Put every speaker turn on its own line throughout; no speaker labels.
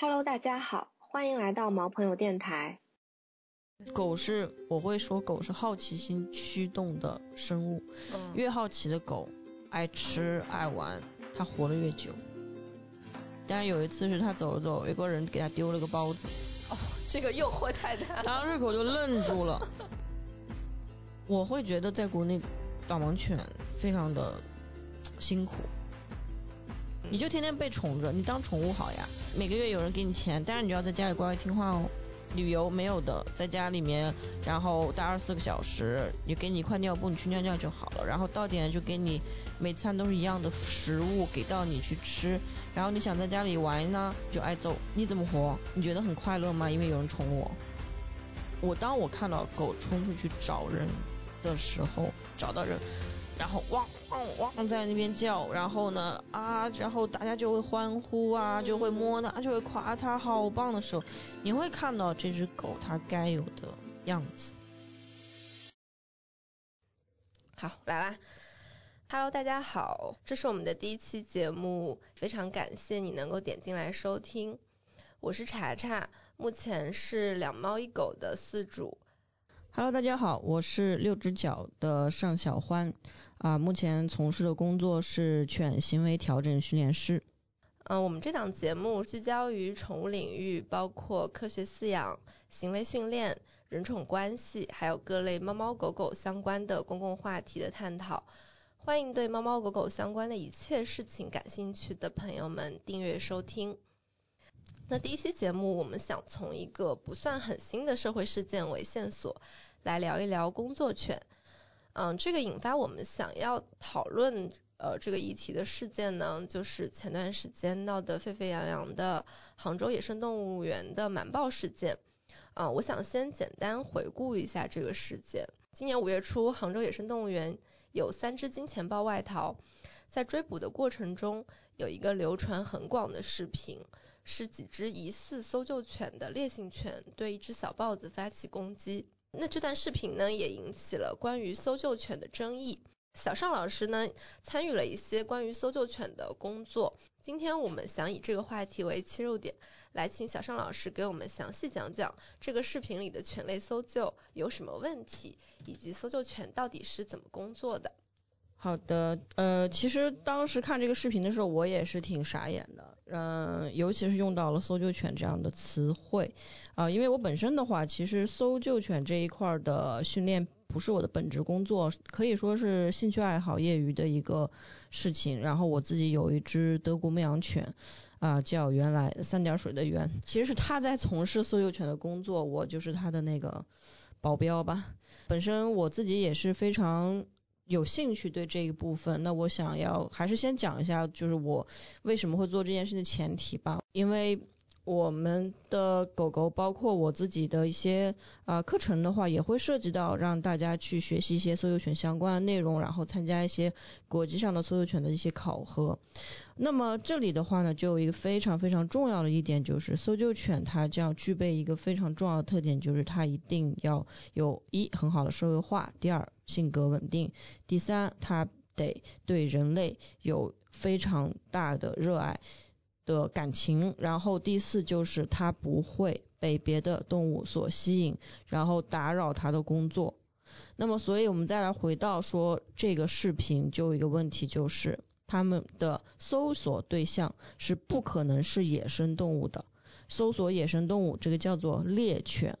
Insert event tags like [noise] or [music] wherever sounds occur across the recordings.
Hello，大家好，欢迎来到毛朋友电台。
狗是，我会说狗是好奇心驱动的生物，
嗯
越好奇的狗，爱吃爱玩，它活得越久。但是有一次是它走了走，有个人给它丢了个包子，
哦，这个诱惑太大了。
然后瑞狗就愣住了。[laughs] 我会觉得在国内导盲犬非常的辛苦，你就天天被宠着，你当宠物好呀，每个月有人给你钱，但是你要在家里乖乖听话哦。旅游没有的，在家里面，然后待二十四个小时，你给你一块尿布，你去尿尿就好了。然后到点就给你每餐都是一样的食物给到你去吃。然后你想在家里玩呢，就挨揍。你怎么活？你觉得很快乐吗？因为有人宠我。我当我看到狗冲出去找人的时候，找到人，然后汪汪汪在那边叫，然后呢啊，然后大家就会欢呼啊，就会摸它，就会夸它好棒的时候，你会看到这只狗它该有的样子。
好，来啦。Hello，大家好，这是我们的第一期节目，非常感谢你能够点进来收听。我是查查，目前是两猫一狗的饲主。
Hello，大家好，我是六只脚的尚小欢啊，目前从事的工作是犬行为调整训练师。
嗯，我们这档节目聚焦于宠物领域，包括科学饲养、行为训练、人宠关系，还有各类猫猫狗狗相关的公共话题的探讨。欢迎对猫猫狗狗相关的一切事情感兴趣的朋友们订阅收听。那第一期节目，我们想从一个不算很新的社会事件为线索，来聊一聊工作犬。嗯，这个引发我们想要讨论呃这个议题的事件呢，就是前段时间闹得沸沸扬扬的杭州野生动物园的瞒报事件。啊、我想先简单回顾一下这个事件。今年五月初，杭州野生动物园有三只金钱豹外逃，在追捕的过程中，有一个流传很广的视频，是几只疑似搜救犬的烈性犬对一只小豹子发起攻击。那这段视频呢，也引起了关于搜救犬的争议。小尚老师呢，参与了一些关于搜救犬的工作。今天我们想以这个话题为切入点，来请小尚老师给我们详细讲讲这个视频里的犬类搜救有什么问题，以及搜救犬到底是怎么工作的。
好的，呃，其实当时看这个视频的时候，我也是挺傻眼的，嗯、尤其是用到了搜救犬这样的词汇，啊、因为我本身的话，其实搜救犬这一块的训练不是我的本职工作，可以说是兴趣爱好、业余的一个事情。然后我自己有一只德国牧羊犬，啊、叫原来三点水的原，其实是他在从事搜救犬的工作，我就是他的那个保镖吧。本身我自己也是非常。有兴趣对这一部分，那我想要还是先讲一下，就是我为什么会做这件事的前提吧。因为我们的狗狗，包括我自己的一些啊、课程的话，也会涉及到让大家去学习一些搜救犬相关的内容，然后参加一些国际上的搜救犬的一些考核。那么这里的话呢，就有一个非常非常重要的一点，就是搜救犬它这样具备一个非常重要的特点，就是它一定要有一很好的社会化，第二性格稳定，第三它得对人类有非常大的热爱的感情，然后第四就是它不会被别的动物所吸引，然后打扰它的工作。那么，所以我们再来回到说这个视频，就一个问题就是。他们的搜索对象是不可能是野生动物的，搜索野生动物这个叫做猎犬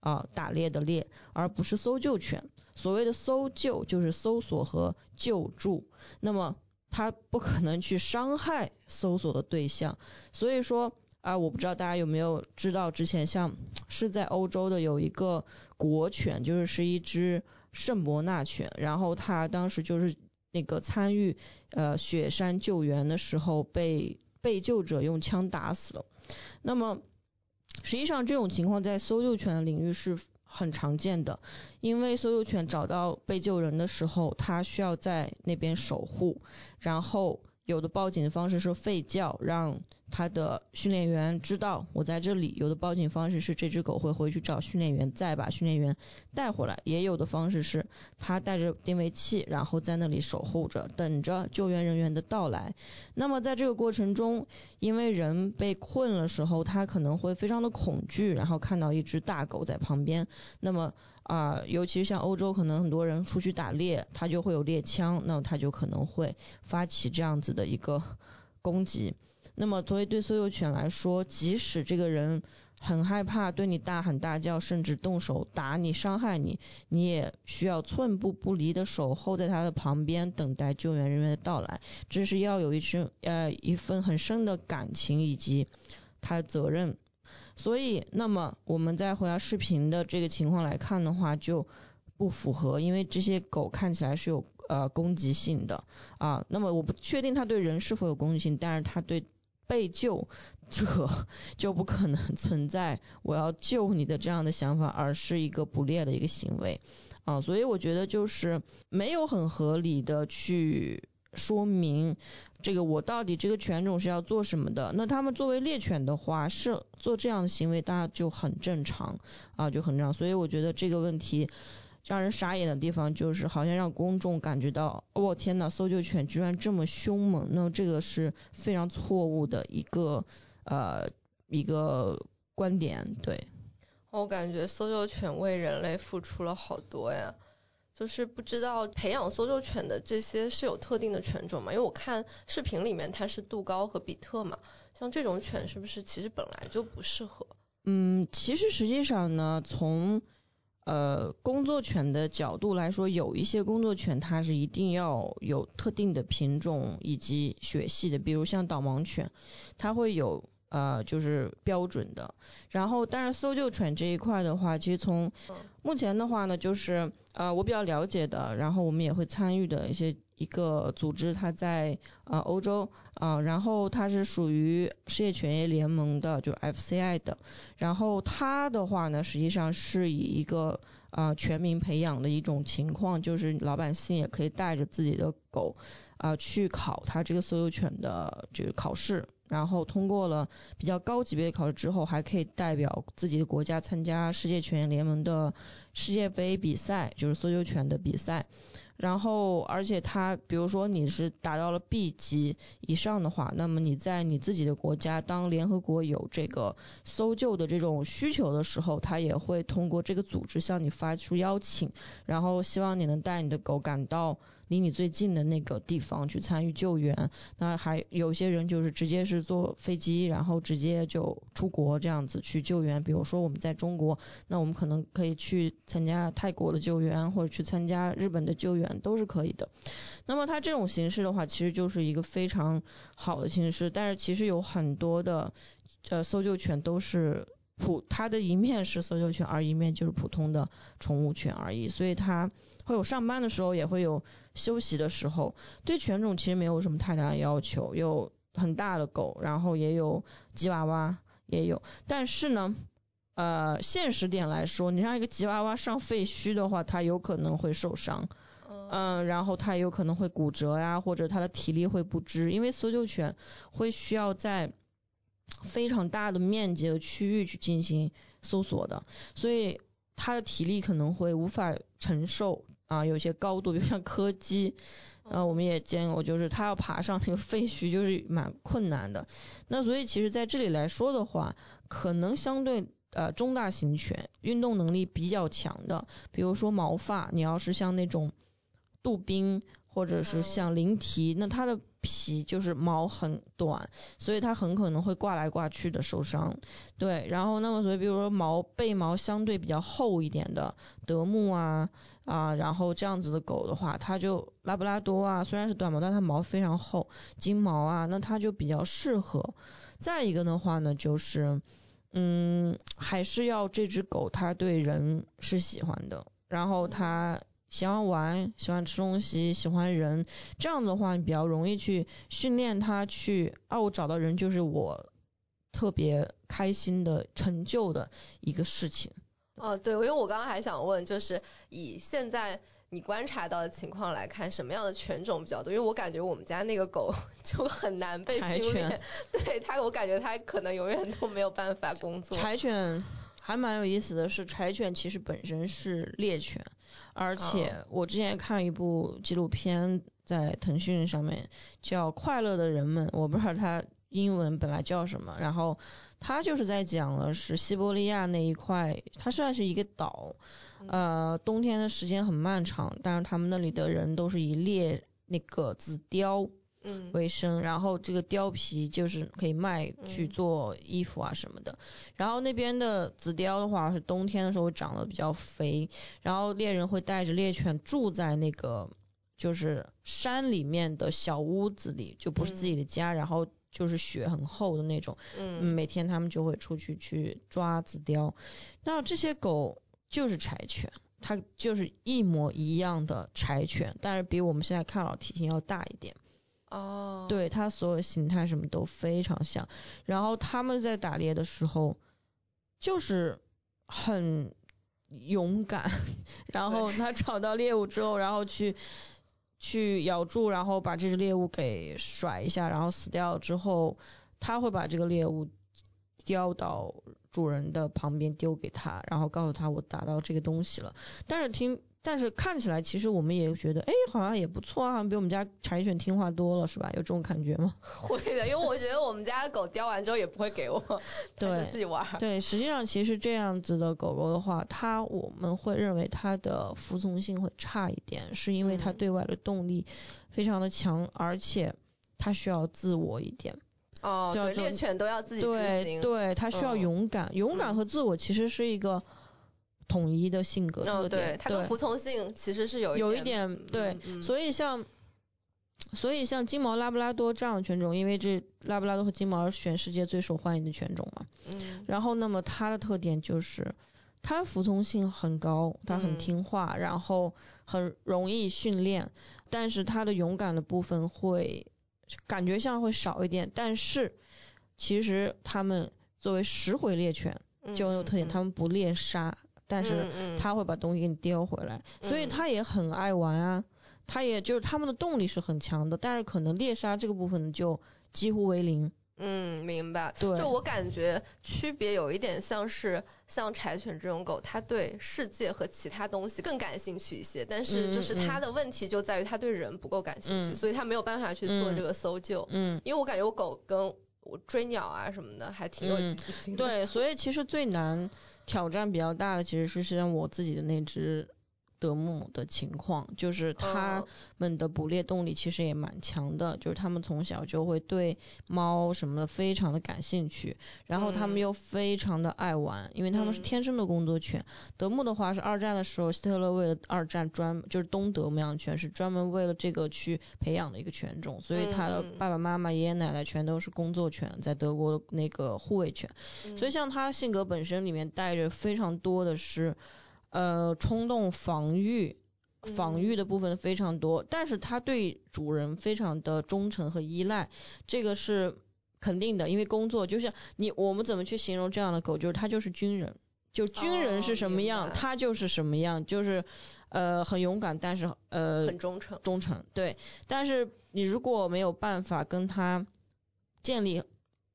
啊，打猎的猎，而不是搜救犬。所谓的搜救就是搜索和救助，那么它不可能去伤害搜索的对象。所以说啊，我不知道大家有没有知道，之前像是在欧洲的有一个国犬，就是是一只圣伯纳犬，然后它当时就是。那个参与呃雪山救援的时候被被救者用枪打死了。那么实际上这种情况在搜救犬的领域是很常见的，因为搜救犬找到被救人的时候，它需要在那边守护，然后有的报警的方式是吠叫，让他的训练员知道我在这里，有的报警方式是这只狗会回去找训练员，再把训练员带回来，也有的方式是他带着定位器，然后在那里守护着，等着救援人员的到来。那么在这个过程中，因为人被困了时候，他可能会非常的恐惧，然后看到一只大狗在旁边，那么啊，尤其是像欧洲，可能很多人出去打猎，他就会有猎枪，那他就可能会发起这样子的一个 [laughs] 攻击。那么，作为对搜救犬来说，即使这个人很害怕，对你大喊大叫，甚至动手打你、伤害你，你也需要寸步不离的守候在他的旁边，等待救援人员的到来。这是要有一生呃一份很深的感情以及他的责任。所以，那么我们再回到视频的这个情况来看的话，就不符合，因为这些狗看起来是有呃攻击性的啊。那么我不确定它对人是否有攻击性，但是它对被救者就不可能存在我要救你的这样的想法，而是一个捕猎的一个行为啊，所以我觉得就是没有很合理的去说明这个我到底这个犬种是要做什么的。那他们作为猎犬的话，是做这样的行为，大家就很正常啊，就很正常。所以我觉得这个问题。让人傻眼的地方就是，好像让公众感觉到，哦天呐，搜救犬居然这么凶猛，那这个是非常错误的一个呃一个观点，对。
我感觉搜救犬为人类付出了好多呀，就是不知道培养搜救犬的这些是有特定的犬种吗？因为我看视频里面它是杜高和比特嘛，像这种犬是不是其实本来就不适合？
嗯，其实实际上呢，从呃，工作犬的角度来说，有一些工作犬它是一定要有特定的品种以及血系的，比如像导盲犬，它会有呃就是标准的。然后，但是搜救犬这一块的话，其实从目前的话呢，就是呃我比较了解的，然后我们也会参与的一些。一个组织，它在呃欧洲啊，然后它是属于世界犬业联盟的，就是 FCI 的。然后它的话呢，实际上是以一个啊全民培养的一种情况，就是老百姓也可以带着自己的狗啊去考它这个搜救犬的这个考试，然后通过了比较高级别的考试之后，还可以代表自己的国家参加世界犬联盟的世界杯比赛，就是搜救犬的比赛。然后，而且它，比如说你是达到了 B 级以上的话，那么你在你自己的国家，当联合国有这个搜救的这种需求的时候，它也会通过这个组织向你发出邀请，然后希望你能带你的狗赶到。离你最近的那个地方去参与救援，那还有些人就是直接是坐飞机，然后直接就出国这样子去救援。比如说我们在中国，那我们可能可以去参加泰国的救援，或者去参加日本的救援，都是可以的。那么它这种形式的话，其实就是一个非常好的形式。但是其实有很多的呃搜救犬都是普，它的一面是搜救犬，而一面就是普通的宠物犬而已，所以它。会有上班的时候，也会有休息的时候。对犬种其实没有什么太大的要求，有很大的狗，然后也有吉娃娃，也有。但是呢，呃，现实点来说，你让一个吉娃娃上废墟的话，它有可能会受伤，嗯，然后它有可能会骨折呀，或者它的体力会不支，因为搜救犬会需要在非常大的面积的区域去进行搜索的，所以它的体力可能会无法承受。啊，有些高度，比如像柯基，呃，我们也见过，就是它要爬上那个废墟，就是蛮困难的。那所以其实在这里来说的话，可能相对呃中大型犬，运动能力比较强的，比如说毛发，你要是像那种杜宾。或者是像灵缇，那它的皮就是毛很短，所以它很可能会挂来挂去的受伤。对，然后那么所以比如说毛背毛相对比较厚一点的德牧啊啊，然后这样子的狗的话，它就拉布拉多啊，虽然是短毛，但它毛非常厚，金毛啊，那它就比较适合。再一个的话呢，就是嗯，还是要这只狗它对人是喜欢的，然后它。喜欢玩，喜欢吃东西，喜欢人，这样的话你比较容易去训练他去。啊，我找到人就是我特别开心的成就的一个事情。
哦，对，因为我刚刚还想问，就是以现在。你观察到的情况来看，什么样的犬种比较多？因为我感觉我们家那个狗就很难被训练，[laughs] 对它，我感觉它可能永远都没有办法工作。
柴犬还蛮有意思的是，柴犬其实本身是猎犬，而且我之前看一部纪录片在腾讯上面叫《快乐的人们》，我不知道它英文本来叫什么，然后它就是在讲了是西伯利亚那一块，它算是一个岛。呃，冬天的时间很漫长，但是他们那里的人都是以猎那个紫貂
嗯
为生，然后这个貂皮就是可以卖去做衣服啊什么的。然后那边的紫貂的话是冬天的时候长得比较肥，然后猎人会带着猎犬住在那个就是山里面的小屋子里，就不是自己的家，然后就是雪很厚的那种，
嗯，
每天他们就会出去去抓紫貂。那这些狗。就是柴犬，它就是一模一样的柴犬，但是比我们现在看到体型要大一点。
哦，
对，它所有形态什么都非常像。然后他们在打猎的时候，就是很勇敢。[laughs] 然后他找到猎物之后，然后去去咬住，然后把这只猎物给甩一下，然后死掉之后，他会把这个猎物叼到。主人的旁边丢给他，然后告诉他我打到这个东西了。但是听，但是看起来其实我们也觉得，哎，好像也不错啊，比我们家柴犬听话多了，是吧？有这种感觉吗？[laughs]
会的，因为我觉得我们家的狗叼完之后也不会给我，[laughs]
对，
自己玩。
对，实际上其实这样子的狗狗的话，它我们会认为它的服从性会差一点，是因为它对外的动力非常的强，而且它需要自我一点。
哦，对，猎犬都要自己
对，对，它需要勇敢，勇敢和自我其实是一个统一的性格特
点。对，它跟服从性其实是有
有一点对，所以像所以像金毛拉布拉多这样的犬种，因为这拉布拉多和金毛是全世界最受欢迎的犬种嘛。
嗯。
然后，那么它的特点就是它服从性很高，它很听话，然后很容易训练，但是它的勇敢的部分会。感觉像会少一点，但是其实它们作为食回猎犬就很有特点，它们不猎杀，但是他会把东西给你叼回来，所以他也很爱玩啊，他也就是他们的动力是很强的，但是可能猎杀这个部分就几乎为零。
嗯，明白。
对，
就我感觉区别有一点像是像柴犬这种狗，它对世界和其他东西更感兴趣一些，但是就是它的问题就在于它对人不够感兴趣，所以它没有办法去做这个搜救。
嗯，
因为我感觉我狗跟我追鸟啊什么的还挺有积极性的。
对，所以其实最难挑战比较大的其实是像我自己的那只。德牧的情况，就是他们的捕猎动力其实也蛮强的，就是他们从小就会对猫什么的非常的感兴趣，然后他们又非常的爱玩，因为他们是天生的工作犬。德牧的话是二战的时候，希特勒为了二战专就是东德牧羊犬是专门为了这个去培养的一个犬种，所以他的爸爸妈妈、爷爷奶奶全都是工作犬，在德国的那个护卫犬，所以像他性格本身里面带着非常多的是。呃，冲动防御，防御的部分非常多，但是它对主人非常的忠诚和依赖，这个是肯定的，因为工作就像你，我们怎么去形容这样的狗？就是它就是军人，就军人是什么样，它就是什么样，就是呃很勇敢，但是呃
很忠诚，
忠诚对，但是你如果没有办法跟它建立。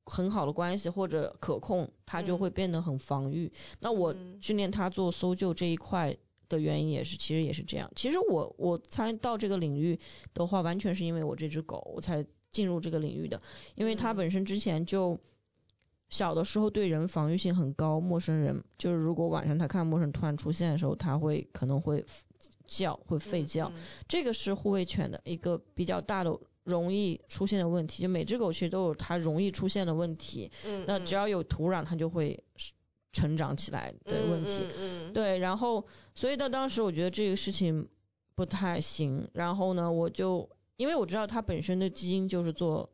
很好的关系或者可控，它就会变得很防御。那我训练它做搜救这一块的原因也是，其实也是这样。其实我我参到这个领域的话，完全是因为我这只狗，我才进入这个领域的。因为它本身之前就小的时候对人防御性很高，陌生人就是如果晚上它看陌生人突然出现的时候，它会可能会叫，会吠叫。这个是护卫犬的一个比较大的。容易出现的问题，就每只狗其实都有它容易出现的问题。
嗯。
那只要有土壤，它就会成长起来的问题。
嗯嗯。
对，然后所以到当时我觉得这个事情不太行。然后呢，我就因为我知道它本身的基因就是做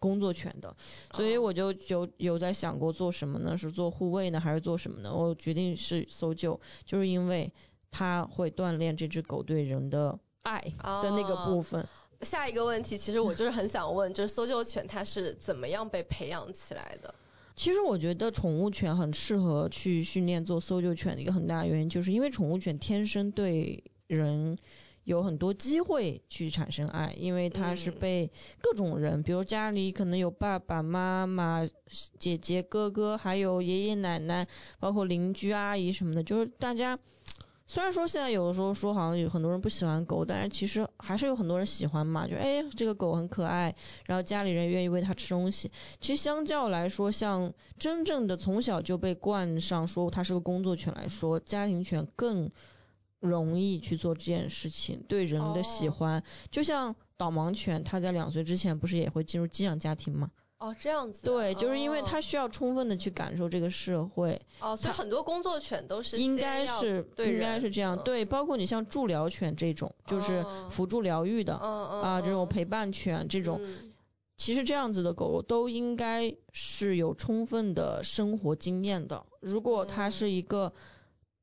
工作犬的，所以我就有有在想过做什么呢？是做护卫呢，还是做什么呢？我决定是搜救，就是因为它会锻炼这只狗对人的爱的那个部分。
下一个问题，其实我就是很想问，[laughs] 就是搜救犬它是怎么样被培养起来的？
其实我觉得宠物犬很适合去训练做搜救犬的一个很大的原因，就是因为宠物犬天生对人有很多机会去产生爱，因为它是
嗯
被各种人，比如家里可能有爸爸妈妈、姐姐、哥哥，还有爷爷奶奶，包括邻居阿姨什么的，就是大家。虽然说现在有的时候说好像有很多人不喜欢狗，但是其实还是有很多人喜欢嘛，就哎这个狗很可爱，然后家里人愿意喂它吃东西。其实相较来说，像真正的从小就被冠上说它是个工作犬来说，家庭犬更容易去做这件事情，对人的喜
哦
欢。就像导盲犬，它在两岁之前不是也会进入寄养家庭吗？
哦，这样子啊。
对，就是因为它
哦
需要充分的去感受这个社会，
哦，所以很多工作犬都是
应该是
对
应该是这样。
嗯
对，包括你像助疗犬这种，就是
哦
辅助疗愈的啊，这种
嗯
陪伴犬这种。
嗯
其实这样子的狗狗都应该是有充分的生活经验的。如果它是一个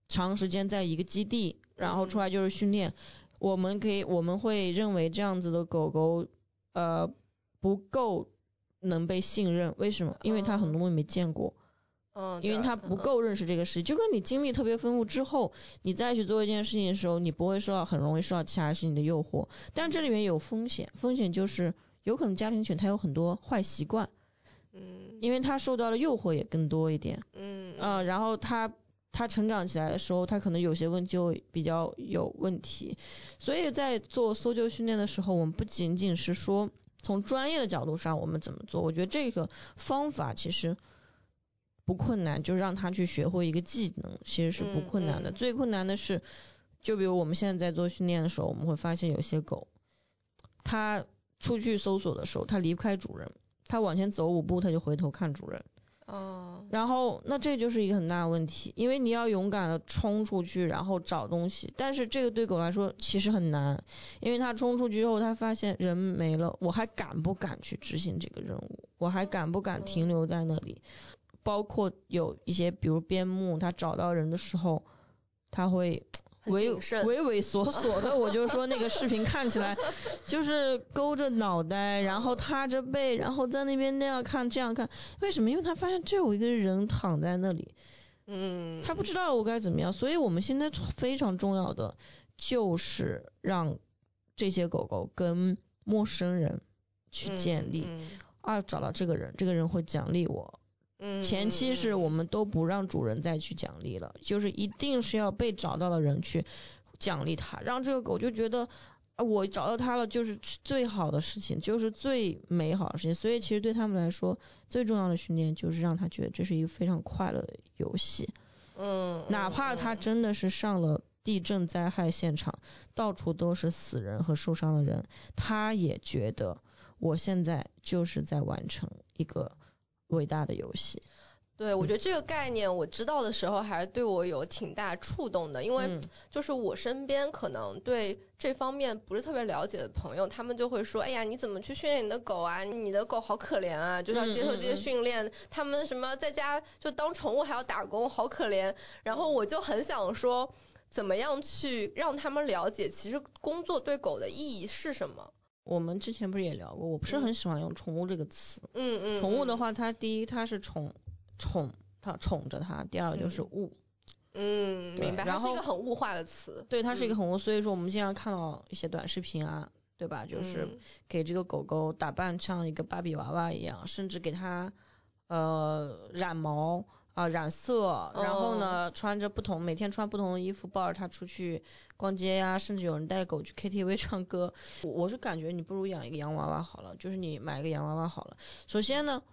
长时间在一个基地，然后出来就是训练，我们可以我们会认为这样子的狗狗呃不够能被信任。为什么？因为他很多东西没见过，
嗯，
因为他不够认识这个世界。就跟你经历特别丰富之后，你再去做一件事情的时候，你不会受到很容易受到其他事情的诱惑。但这里面有风险，风险就是有可能家庭犬它有很多坏习惯，
嗯
因为它受到的诱惑也更多一点，
嗯
啊、然后它它成长起来的时候，它可能有些问题就比较有问题，所以在做搜救训练的时候，我们不仅仅是说从专业的角度上我们怎么做，我觉得这个方法其实不困难，就让他去学会一个技能，其实是不困难的。
嗯嗯
最困难的是，就比如我们现在在做训练的时候，我们会发现有些狗，它出去搜索的时候，它离不开主人，它往前走五步，它就回头看主人。
哦
然后，那这就是一个很大的问题，因为你要勇敢的冲出去，然后找东西。但是这个对狗来说其实很难，因为它冲出去之后，它发现人没了，我还敢不敢去执行这个任务？我还敢不敢停留在那里？包括有一些，比如边牧，它找到人的时候，它会
很
畏畏畏缩缩的。我就说那个视频看起来 [laughs] 就是勾着脑袋，然后塌着背，然后在那边那样看这样看。为什么？因为他发现这有一个人躺在那里，
嗯，
他不知道我该怎么样。所以我们现在非常重要的就是让这些狗狗跟陌生人去建立、
嗯
啊，找到这个人，这个人会奖励我。
嗯，
前期是我们都不让主人再去奖励了，就是一定是要被找到的人去奖励它，让这个狗就觉得。啊，我找到它了，就是最好的事情，就是最美好的事情。所以其实对他们来说，最重要的训练就是让他觉得这是一个非常快乐的游戏。
嗯，
哪怕他真的是上了地震灾害现场，到处都是死人和受伤的人，他也觉得我现在就是在完成一个伟大的游戏。
对，我觉得这个概念我知道的时候，还是对我有挺大触动的，因为
嗯
就是我身边可能对这方面不是特别了解的朋友，他们就会说，哎呀，你怎么去训练你的狗啊？你的狗好可怜啊，就是要接受这些
嗯嗯嗯
训练，他们什么在家就当宠物还要打工，好可怜。然后我就很想说，怎么样去让他们了解，其实工作对狗的意义是什么？
我们之前不是也聊过，我不是很喜欢用宠物这个词。
嗯嗯，
宠物的话，它第一它是宠宠它宠着它，第二个就是物。
嗯，明白，它
然后
是一个很物化的词。
对，它是一个很物，所以说我们经常看到一些短视频啊，对吧？就是
嗯
给这个狗狗打扮像一个芭比娃娃一样，甚至给它呃染毛啊、染色，然后呢穿着不同每天穿不同的衣服，抱着它出去逛街呀、甚至有人带狗去 KTV 唱歌。我我是感觉你不如养一个洋娃娃好了，就是你买一个洋娃娃好了。首先呢，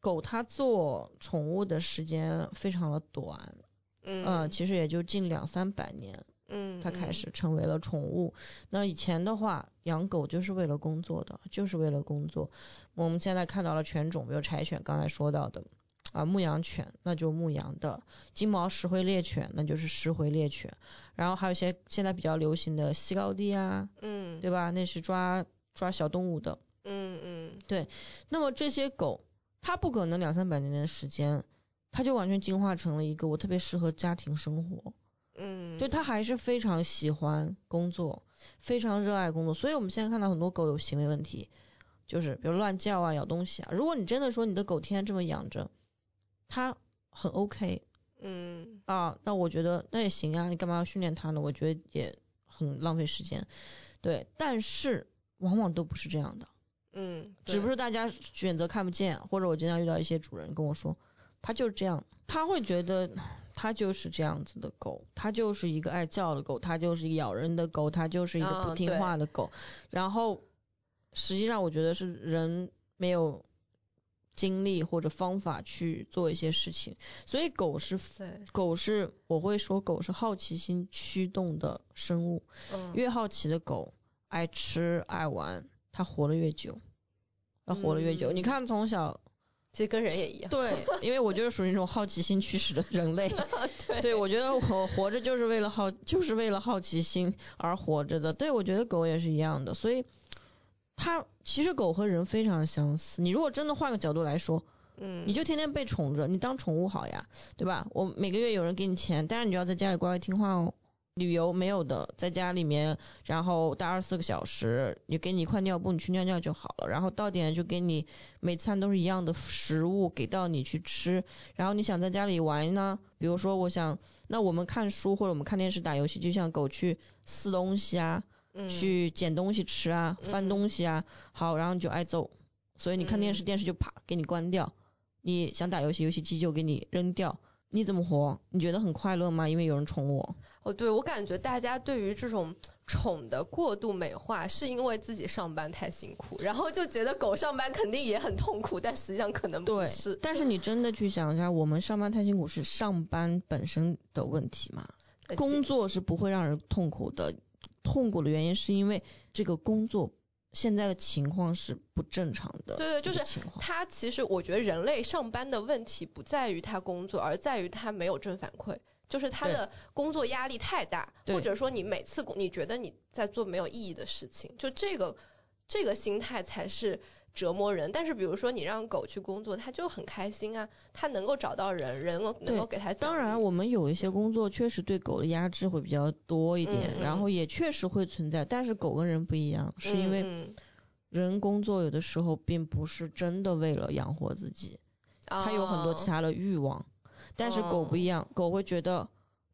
狗它做宠物的时间非常的短，
嗯
呃，其实也就近两三百年。
嗯，
它开始成为了宠物。那以前的话，养狗就是为了工作的，就是为了工作。我们现在看到了犬种，比如柴犬，刚才说到的啊，牧羊犬，那就牧羊的；金毛石灰猎犬，那就是石灰猎犬。然后还有一些现在比较流行的西高地啊，
嗯
对吧？那是抓抓小动物的。
嗯嗯对
那么这些狗，它不可能两三百年的时间，它就完全进化成了一个我特别适合家庭生活。
嗯，
对它还是非常喜欢工作，非常热爱工作，所以我们现在看到很多狗有行为问题，就是比如乱叫啊、咬东西啊。如果你真的说你的狗天天这么养着，它很 OK
嗯
啊，那我觉得那也行啊，你干嘛要训练它呢？我觉得也很浪费时间。对，但是往往都不是这样的，
嗯，
只不过大家选择看不见，或者我经常遇到一些主人跟我说，他就是这样，他会觉得他就是这样子的狗，他就是一个爱叫的狗，他就是一个咬人的狗，他就是一个不听话的狗，然后实际上我觉得是人没有。精力或者方法去做一些事情，所以狗是狗是我会说狗是好奇心驱动的生物，
嗯，
越好奇的狗爱吃爱玩，它活得越久，它活得越久。你看从小
其实跟人也一样，
对，因为我就是属于那种好奇心驱使的人类，[laughs] [laughs]
对，
对我觉得我活着就是为了好，就是为了好奇心而活着的。对我觉得狗也是一样的，所以。它其实狗和人非常相似。你如果真的换个角度来说，
嗯，
你就天天被宠着，你当宠物好呀，对吧？我每个月有人给你钱，但是你就要在家里乖乖听话哦。旅游没有的，在家里面，然后待二十四个小时，你给你一块尿布，你去尿尿就好了。然后到点就给你每餐都是一样的食物给到你去吃。然后你想在家里玩呢，比如说我想，那我们看书或者我们看电视打游戏，就像狗去撕东西啊。去捡东西吃啊，翻东西啊，好，然后你就挨揍。所以你看电视，电视就啪给你关掉。你想打游戏，游戏机就给你扔掉。你怎么活？你觉得很快乐吗？因为有人宠我。
哦，对，我感觉大家对于这种宠的过度美化，是因为自己上班太辛苦，[laughs] 然后就觉得狗上班肯定也很痛苦，但实际上可能不是。
但是你真的去想一下，我们上班太辛苦是上班本身的问题吗？工作是不会让人痛苦的。痛苦的原因是因为这个工作现在的情况是不正常的。
对对，就是他其实我觉得人类上班的问题不在于他工作，而在于他没有正反馈，就是他的工作压力太大，或者说你每次你觉得你在做没有意义的事情，就这个这个心态才是。折磨人，但是比如说你让狗去工作，它就很开心啊，它能够找到人，人能能够给它。
当然，我们有一些工作确实对狗的压制会比较多一点，然后也确实会存在。但是狗跟人不一样，是因为人工作有的时候并不是真的为了养活自己，它有很多其他的欲望。但是狗不一样，狗会觉得。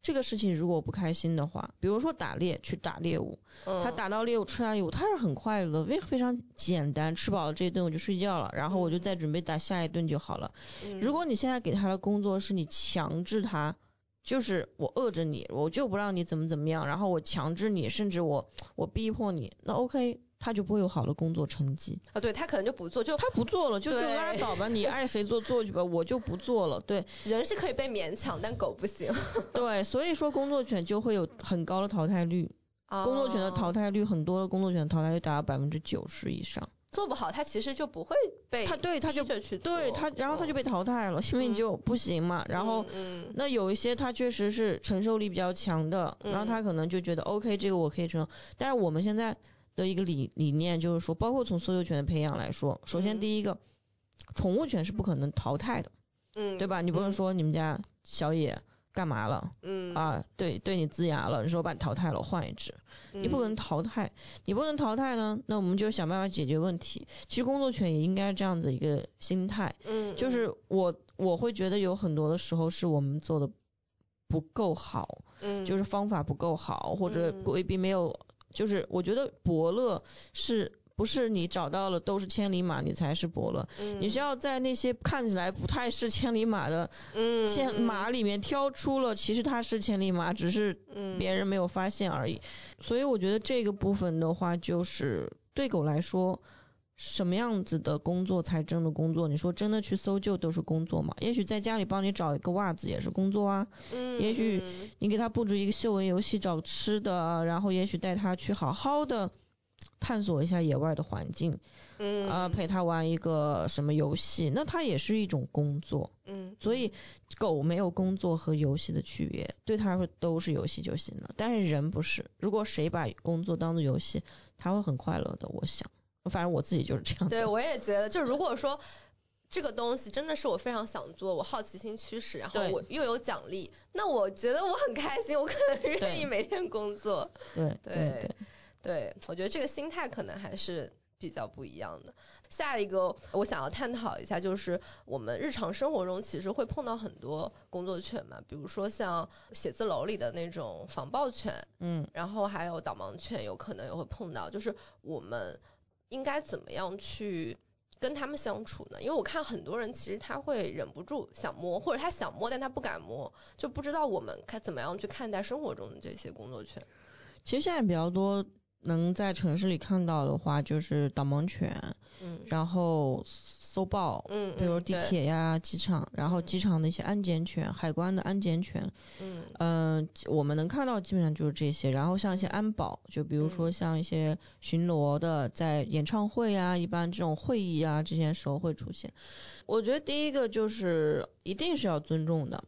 这个事情如果不开心的话，比如说打猎去打猎物，他打到猎物吃完猎物，他是很快乐，因为非常简单，吃饱了这一顿我就睡觉了，然后我就再准备打下一顿就好了。如果你现在给他的工作是你强制他，就是我饿着你，我就不让你怎么怎么样，然后我强制你，甚至我我逼迫你，那 OK。他就不会有好的工作成绩
啊，对他可能就不做，就
他不做了，就就拉倒吧，你爱谁做做去吧，我就不做了。对，
人是可以被勉强，但狗不行。
对，所以说工作犬就会有很高的淘汰率，工作犬的淘汰率很多的工作犬淘汰率达到百分之九十以上。
做不好，他其实就不会被
他对他就
去
对他，然后他就被淘汰了，因为你就不行嘛。然后那有一些他确实是承受力比较强的，然后他可能就觉得 OK，这个我可以承受。但是我们现在。的一个理理念就是说，包括从搜救犬的培养来说，首先第一个，宠物犬是不可能淘汰的，
嗯，
对吧？你不能说你们家小野干嘛了，
嗯。
啊，对对你呲牙了，你说我把你淘汰了，换一只，你不可能淘汰，你不能淘汰呢，那我们就想办法解决问题。其实工作犬也应该这样子一个心态，
嗯，
就是我我会觉得有很多的时候是我们做的不够好，
嗯，
就是方法不够好，或者未必没有。就是我觉得伯乐是不是你找到了都是千里马，你才是伯乐。
嗯，
你是要在那些看起来不太是千里马的千马里面挑出了，其实它是千里马，只是别人没有发现而已。所以我觉得这个部分的话，就是对狗来说。什么样子的工作才真的工作？你说真的去搜救都是工作吗？也许在家里帮你找一个袜子也是工作啊。
嗯。
也许你给他布置一个嗅闻游戏找吃的，然后也许带他去好好的探索一下野外的环境。
嗯。
啊，陪他玩一个什么游戏，那他也是一种工作。
嗯。
所以狗没有工作和游戏的区别，对他来说都是游戏就行了。但是人不是，如果谁把工作当做游戏，他会很快乐的。我想。反正我自己就是这样。
对，我也觉得，就如果说这个东西真的是我非常想做，我好奇心驱使，然后我又有奖励，那我觉得我很开心，我可能愿意每天工作。
对对对，
对，我觉得这个心态可能还是。比较不一样的。下一个我想要探讨一下，就是我们日常生活中其实会碰到很多工作犬嘛，比如说像写字楼里的那种防暴犬，
嗯，
然后还有导盲犬，有可能也会碰到，就是我们应该怎么样去跟他们相处呢？因为我看很多人其实他会忍不住想摸，或者他想摸但他不敢摸，就不知道我们该怎么样去看待生活中的这些工作圈。
其实现在比较多能在城市里看到的话，就是导盲犬，
嗯
然后搜爆，
嗯，
比如
嗯
地铁，呀、机场，然后机场的一些安检犬、海关的安检犬，
嗯
嗯、我们能看到基本上就是这些。然后像一些安保，就比如说
嗯
像一些巡逻的，在演唱会啊，一般这种会议啊这些时候会出现。我觉得第一个就是一定是要尊重的，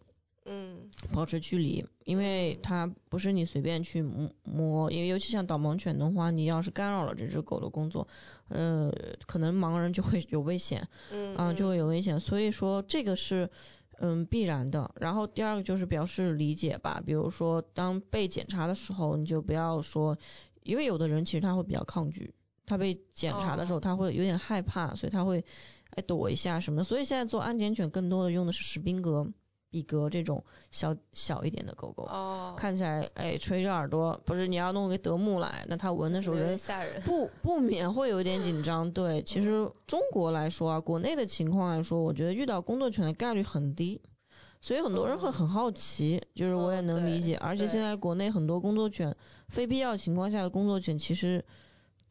嗯
保持距离，因为它不是你随便去摸摸，因为尤其像导盲犬的话，你要是干扰了这只狗的工作，呃，可能盲人就会有危险，
嗯
啊、就会有危险，所以说这个是嗯必然的。然后第二个就是表示理解吧，比如说当被检查的时候，你就不要说，因为有的人其实他会比较抗拒，他被检查的时候
哦
他会有点害怕，所以他会哎躲一下什么的。所以现在做安检犬更多的用的是史宾格、比格这种小小一点的狗狗。
哦，
看起来，哎，垂着耳朵，不是你要弄个德牧来，那它闻的时候
有点
人
吓人。
不不免会有点紧张。对，[laughs] 其实中国来说啊，国内的情况来说，我觉得遇到工作犬的概率很低，所以很多人会很好奇，就是我也能理解。而且现在国内很多工作犬，非必要情况下的工作犬，其实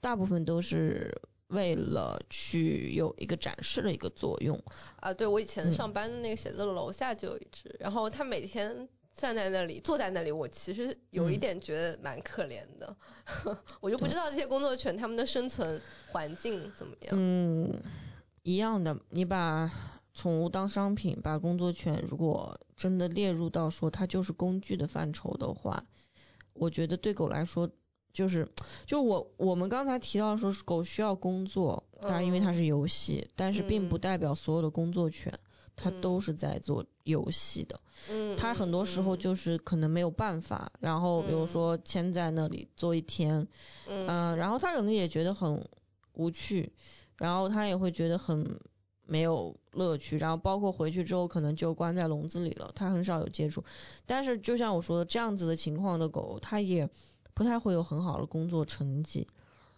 大部分都是为了去有一个展示的一个作用。
啊，对我以前
嗯
上班的那个写字楼楼下就有一只，然后它每天站在那里，坐在那里，我其实有一
嗯
点觉得蛮可怜的，[laughs] 我就不知道这些工作犬它们的生存环境怎么样。
嗯，一样的，你把宠物当商品，把工作犬如果真的列入到说它就是工具的范畴的话，我觉得对狗来说，就是就我我们刚才提到说狗需要工作，当然因为它是游戏，但是并不
嗯
代表所有的工作犬它
嗯
都是在做游戏的。
嗯，
它很多时候
嗯
就是可能没有办法，然后比如
嗯
说牵在那里坐一天，
嗯
嗯，然后他可能也觉得很无趣，然后他也会觉得很没有乐趣，然后包括回去之后可能就关在笼子里了，他很少有接触。但是就像我说的，这样子的情况的狗，它也不太会有很好的工作成绩。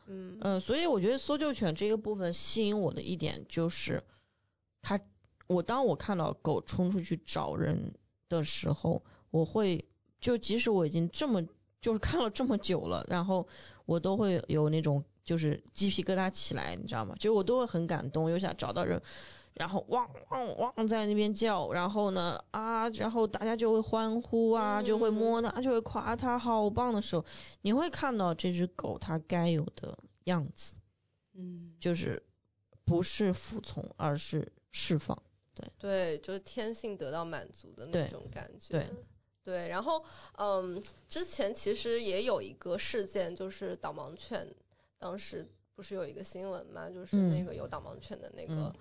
嗯
嗯，所以我觉得搜救犬这个部分吸引我的一点就是，它，我当我看到狗冲出去找人的时候，我会就即使我已经这么就是看了这么久了，然后我都会有那种就是鸡皮疙瘩起来，你知道吗？就是我都会很感动，又想找到人。然后汪汪汪在那边叫，然后呢啊，然后大家就会欢呼啊，就会摸它，就会夸它好棒的时候，你会看到这只狗它该有的样子，
嗯，
就是不是服从，而是释放。
对。对，就是天性得到满足的那种感觉。
对。
对，然后嗯，之前其实也有一个事件，就是导盲犬，当时不是有一个新闻嘛，就是
嗯。
那个有导盲犬的那个、
嗯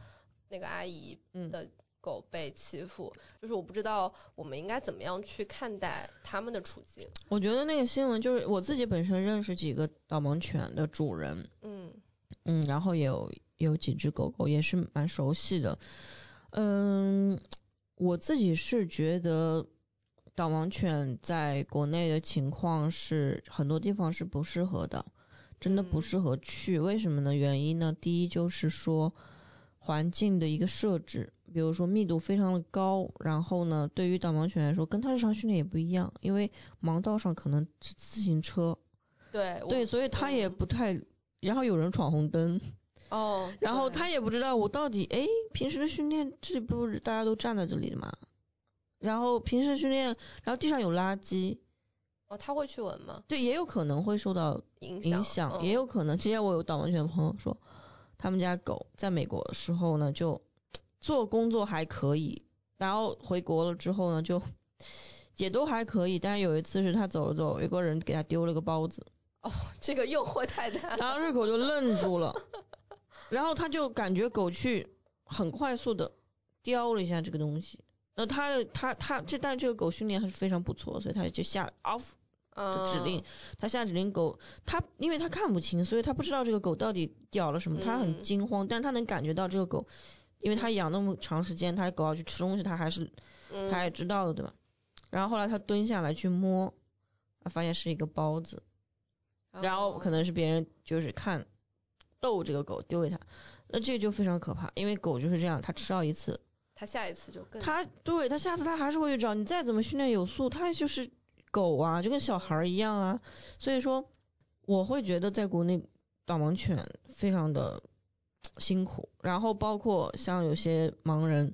那个阿姨
嗯
的狗被欺负，就是我不知道我们应该怎么样去看待他们的处境。
我觉得那个新闻就是我自己本身认识几个导盲犬的主人，
嗯
嗯，然后也有有几只狗狗也是蛮熟悉的，嗯，我自己是觉得导盲犬在国内的情况是很多地方是不适合的，真的不
嗯
适合去。为什么呢？原因呢，第一就是说环境的一个设置，比如说密度非常的高，然后呢，对于导盲犬来说，跟它日常训练也不一样，因为盲道上可能是自行车，
对
对，所以它也
嗯
不太，然后有人闯红灯。
哦，[laughs]
然后
对
他也不知道我到底，哎，平时的训练这不是大家都站在这里的嘛？然后平时训练，然后地上有垃圾，
哦，他会去闻吗？
对，也有可能会受到
影
影响，
嗯
也有可能。之前我有导盲犬朋友说，他们家狗在美国的时候呢，就做工作还可以，然后回国了之后呢，就也都还可以。但是有一次是他走了走，有个人给他丢了个包子，哦
这个诱惑太大了。
然后这狗就愣住了，[laughs] 然后他就感觉狗去很快速的叼了一下这个东西。那他他他这但这个狗训练还是非常不错，所以他就下 off 的指令，他下指令狗，他因为他看不清，所以他不知道这个狗到底咬了什么，他很惊慌，但是他能感觉到这个狗，因为他养那么长时间，他狗要去吃东西，他还是他也知道的，对吧？然后后来他蹲下来去摸，发现是一个包子，然后可能是别人就是看逗这个狗丢给他，那这就非常可怕，因为狗就是这样，它吃到一次，
它下一次就更
它对它下次它还是会去找你，再怎么训练有素，它就是。狗啊，就跟小孩一样啊，所以说我会觉得在国内导盲犬非常的辛苦，然后包括像有些盲人，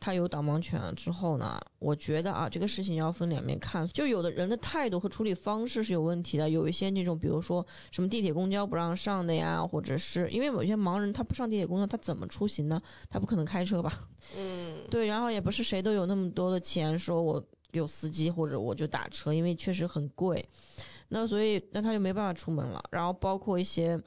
他有导盲犬了之后呢，我觉得啊，这个事情要分两面看，就有的人的态度和处理方式是有问题的，有一些那种比如说什么地铁公交不让上的呀，或者是因为某些盲人他不上地铁公交，他怎么出行呢？他不可能开车吧？
嗯，
对，然后也不是谁都有那么多的钱，说我。有司机或者我就打车，因为确实很贵，那所以那他就没办法出门了。然后包括一些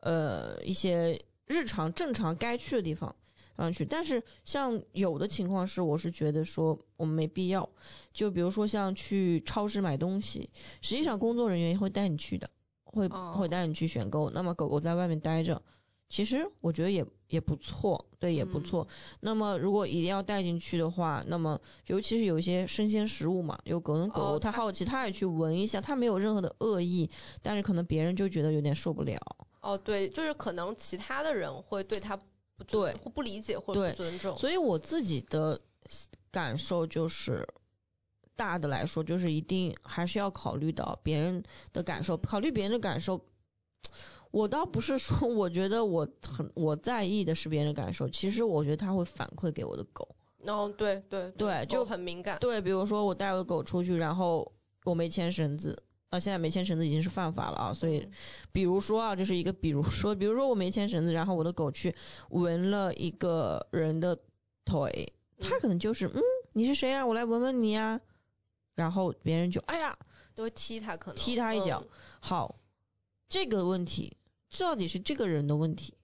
呃一些日常正常该去的地方让去，但是像有的情况是，我是觉得说我们没必要。就比如说像去超市买东西，实际上工作人员会带你去的，会会带你去选购。那么狗狗在外面待着。其实我觉得也也不错，对，也不错。那么如果一定要带进去的话，那么尤其是有一些生鲜食物嘛，有可能狗它好奇，它也去闻一下，它没有任何的恶意，但是可能别人就觉得有点受不了。
哦，对，就是可能其他的人会对它不
对
或不理解或者不尊重。
所以我自己的感受就是，大的来说就是一定还是要考虑到别人的感受，考虑别人的感受。我倒不是说，我觉得我很我在意的是别人的感受，其实我觉得他会反馈给我的狗。
哦，对对
对，就
很敏感。
对，比如说我带我的狗出去，然后我没牵绳子，啊，现在没牵绳子已经是犯法了啊，所以，比如说啊，这是一个比如说，比如说我没牵绳子，然后我的狗去闻了一个人的腿，它可能就是嗯，你是谁啊？我来闻闻你呀，然后别人就哎呀，
都会踢它，可能
踢它一脚。好，这个问题。到底是这个人的问题，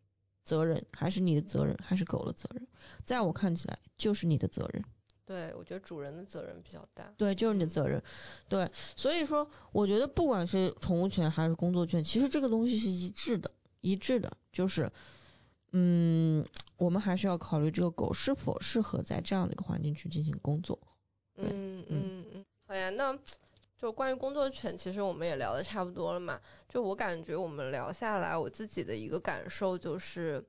责任还是你的责任，还是狗的责任？在我看起来，就是你的责任。
对，我觉得主人的责任比较大。
对，就是你的责任。对，所以说，我觉得不管是宠物犬还是工作犬，其实这个东西是一致的，一致的，就是，嗯，我们还是要考虑这个狗是否适合在这样的一个环境去进行工作。
嗯嗯嗯，好呀，那。就关于工作犬，其实我们也聊的差不多了嘛。就我感觉我们聊下来，我自己的一个感受就是，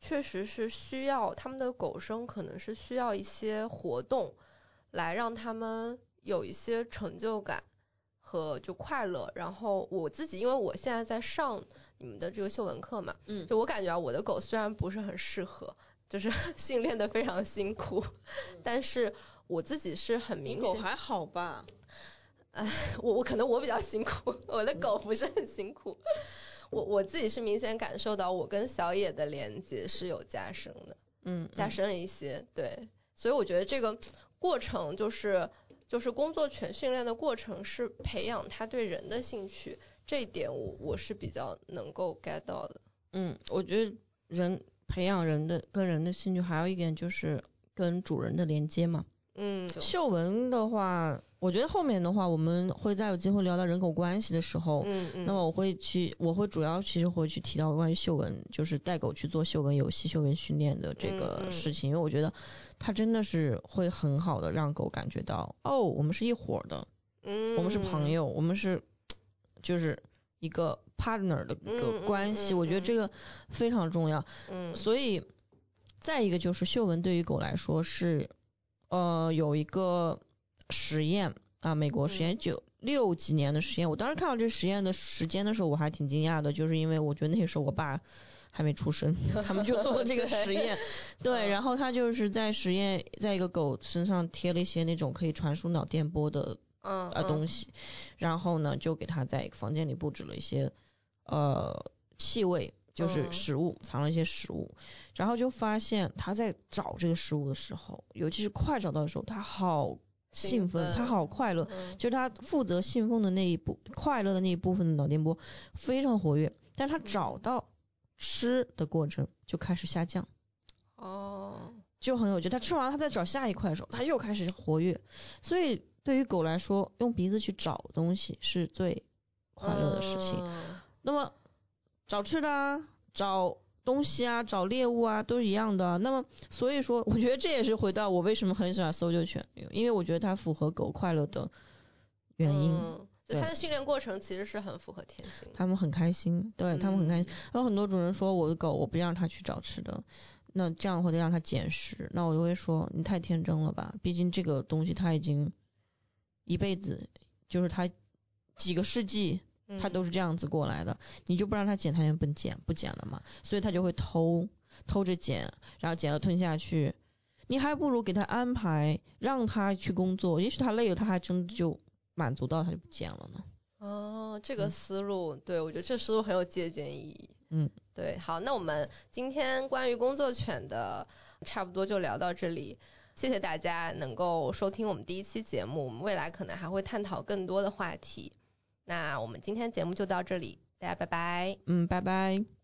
确实是需要他们的狗生，可能是需要一些活动，来让他们有一些成就感和就快乐。然后我自己，因为我现在在上你们的这个嗅闻课嘛，
嗯，
就我感觉啊，我的狗虽然不是很适合，就是 [laughs] 训练的非常辛苦，但是我自己是很明显。
狗还好吧？[laughs]
哎，我我可能我比较辛苦，我的狗不是很辛苦。我我自己是明显感受到我跟小野的连接是有加深的，
嗯，
加深了一些，对。所以我觉得这个过程就是就是工作犬训练的过程是培养它对人的兴趣，这一点我我是比较能够 get 到的。
嗯，我觉得人培养人的跟人的兴趣还有一点就是跟主人的连接嘛。
嗯，
嗅闻的话，我觉得后面的话，我们会再有机会聊到人口关系的时候，
嗯嗯，
那么我会去，我会主要其实会去提到关于嗅闻，就是带狗去做嗅闻游戏、嗅闻训练的这个事情，因为我觉得它真的是会很好的让狗感觉到，哦，我们是一伙的，
嗯，
我们是朋友，我们是就是一个 partner 的一个关系，我觉得这个非常重要，
嗯，
所以再一个就是嗅闻对于狗来说是。呃，有一个实验啊，美国实验九六几年的实验，我当时看到这实验的时间的时候，我还挺惊讶的，就是因为我觉得那个时候我爸还没出生，他们就做了这个 [laughs] 实验，对，然后他就是在实验，在一个狗身上贴了一些那种可以传输脑电波的
嗯
啊东西，然后呢，就给它在一个房间里布置了一些呃气味。就是食物藏了一些食物，然后就发现他在找这个食物的时候，尤其是快找到的时候，他好兴奋，他好快乐，就是他负责兴奋的那一部快乐的那一部分的脑电波非常活跃，但他找到吃的过程就开始下降。
哦，
就很有趣。他吃完他再找下一块的时候，他又开始活跃。所以对于狗来说，用鼻子去找东西是最快乐的事情。
嗯
那么找吃的啊，找东西啊，找猎物啊，都是一样的。那么所以说，我觉得这也是回到我为什么很喜欢搜救犬，因为我觉得它符合狗快乐的原因。
嗯，它的训练过程其实是很符合天性的。
他们很开心，对他们很开心。
嗯
然后很多主人说我的狗我不让它去找吃的，那这样或者让它捡食，那我就会说你太天真了吧，毕竟这个东西它已经一辈子，就是它几个世纪它都
是
是这样子过来的，你就不让他捡，他就不捡不捡了嘛，所以他就会偷偷着捡，然后捡了吞下去。你还不如给他安排，让他去工作，也许他累了，他还真的就满足到，他就不捡了呢。
哦，这个
嗯
思路，对我觉得这思路很有借鉴意义。
嗯，
对，好，那我们今天关于工作犬的差不多就聊到这里。谢谢大家能够收听我们第一期节目，我们未来可能还会探讨更多的话题。那我们今天节目就到这里，大家拜拜。
嗯，拜拜。